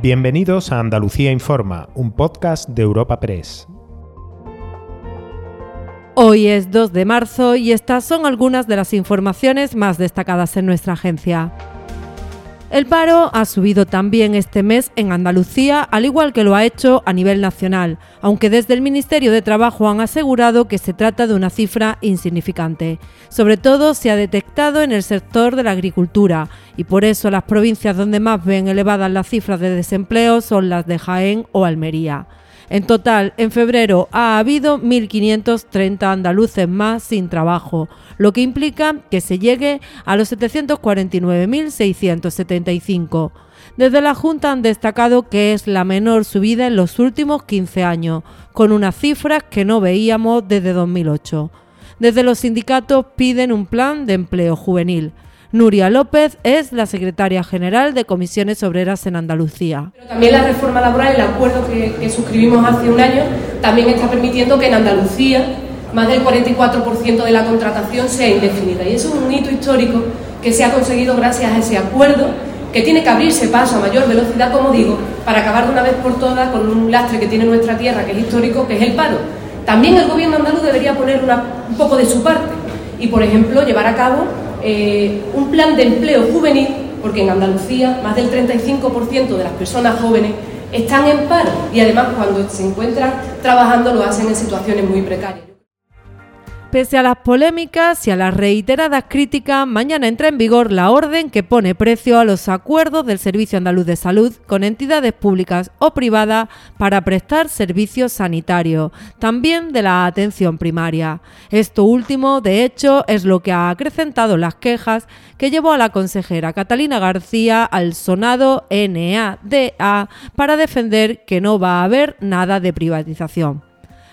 Bienvenidos a Andalucía Informa, un podcast de Europa Press. Hoy es 2 de marzo y estas son algunas de las informaciones más destacadas en nuestra agencia. El paro ha subido también este mes en Andalucía, al igual que lo ha hecho a nivel nacional, aunque desde el Ministerio de Trabajo han asegurado que se trata de una cifra insignificante. Sobre todo se ha detectado en el sector de la agricultura y por eso las provincias donde más ven elevadas las cifras de desempleo son las de Jaén o Almería. En total, en febrero ha habido 1.530 andaluces más sin trabajo, lo que implica que se llegue a los 749.675. Desde la Junta han destacado que es la menor subida en los últimos 15 años, con unas cifras que no veíamos desde 2008. Desde los sindicatos piden un plan de empleo juvenil. Nuria López es la secretaria general de Comisiones Obreras en Andalucía. también la reforma laboral, el acuerdo que, suscribimos hace un año, también está permitiendo que en Andalucía más del 44% de la contratación sea indefinida. Y eso es un hito histórico que se ha conseguido gracias a ese acuerdo, que tiene que abrirse paso a mayor velocidad, como digo, para acabar de una vez por todas con un lastre que tiene nuestra tierra, que es histórico, que es el paro. También el gobierno andaluz debería poner un poco de su parte y, por ejemplo, llevar a cabo eh, un plan de empleo juvenil, porque en Andalucía más del 35% de las personas jóvenes están en paro y además cuando se encuentran trabajando lo hacen en situaciones muy precarias. Pese a las polémicas y a las reiteradas críticas, mañana entra en vigor la orden que pone precio a los acuerdos del Servicio Andaluz de Salud con entidades públicas o privadas para prestar servicios sanitarios, también de la atención primaria. Esto último, de hecho, es lo que ha acrecentado las quejas que llevó a la consejera Catalina García al sonado NADA para defender que no va a haber nada de privatización.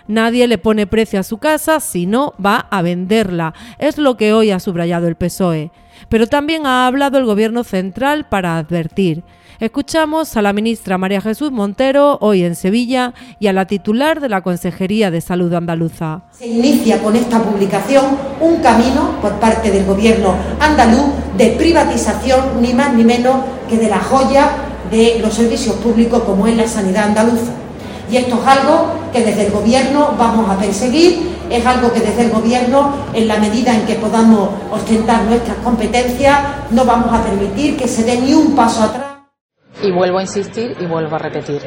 Nadie le pone precio a su casa si no va a venderla. Es lo que hoy ha subrayado el PSOE. Pero también ha hablado el Gobierno central para advertir. Escuchamos a la ministra María Jesús Montero hoy en Sevilla y a la titular de la Consejería de Salud andaluza. Se inicia con esta publicación un camino por parte del Gobierno andaluz de privatización ni más ni menos que de la joya de los servicios públicos como es la sanidad andaluza. Y esto es algo que desde el Gobierno vamos a perseguir, es algo que desde el Gobierno, en la medida en que podamos ostentar nuestras competencias, no vamos a permitir que se dé ni un paso atrás. Y vuelvo a insistir y vuelvo a repetir.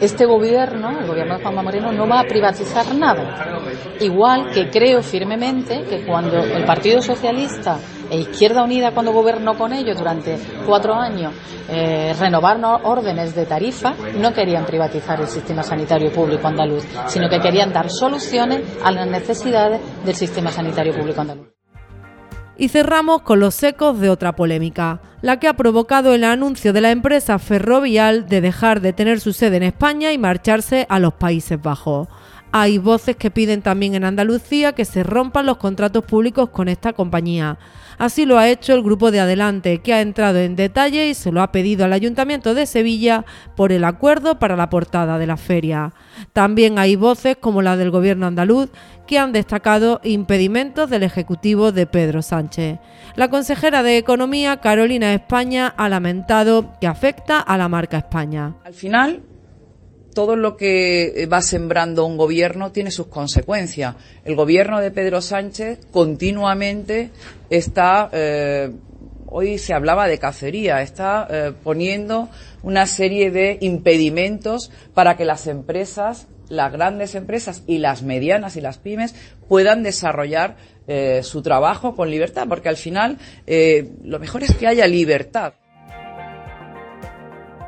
Este gobierno, el gobierno de Juanma Moreno, no va a privatizar nada. Igual que creo firmemente que cuando el Partido Socialista e Izquierda Unida, cuando gobernó con ellos durante cuatro años, eh, renovaron órdenes de tarifa, no querían privatizar el sistema sanitario público andaluz, sino que querían dar soluciones a las necesidades del sistema sanitario público andaluz. Y cerramos con los ecos de otra polémica, la que ha provocado el anuncio de la empresa Ferrovial de dejar de tener su sede en España y marcharse a los Países Bajos. Hay voces que piden también en Andalucía que se rompan los contratos públicos con esta compañía. Así lo ha hecho el grupo de Adelante, que ha entrado en detalle y se lo ha pedido al Ayuntamiento de Sevilla por el acuerdo para la portada de la feria. También hay voces como la del Gobierno andaluz que han destacado impedimentos del Ejecutivo de Pedro Sánchez. La consejera de Economía, Carolina España, ha lamentado que afecta a la marca España. Al final, todo lo que va sembrando un gobierno tiene sus consecuencias. El gobierno de Pedro Sánchez continuamente está, eh, hoy se hablaba de cacería, está eh, poniendo una serie de impedimentos para que las empresas, las grandes empresas y las medianas y las pymes puedan desarrollar eh, su trabajo con libertad, porque al final lo mejor es que haya libertad.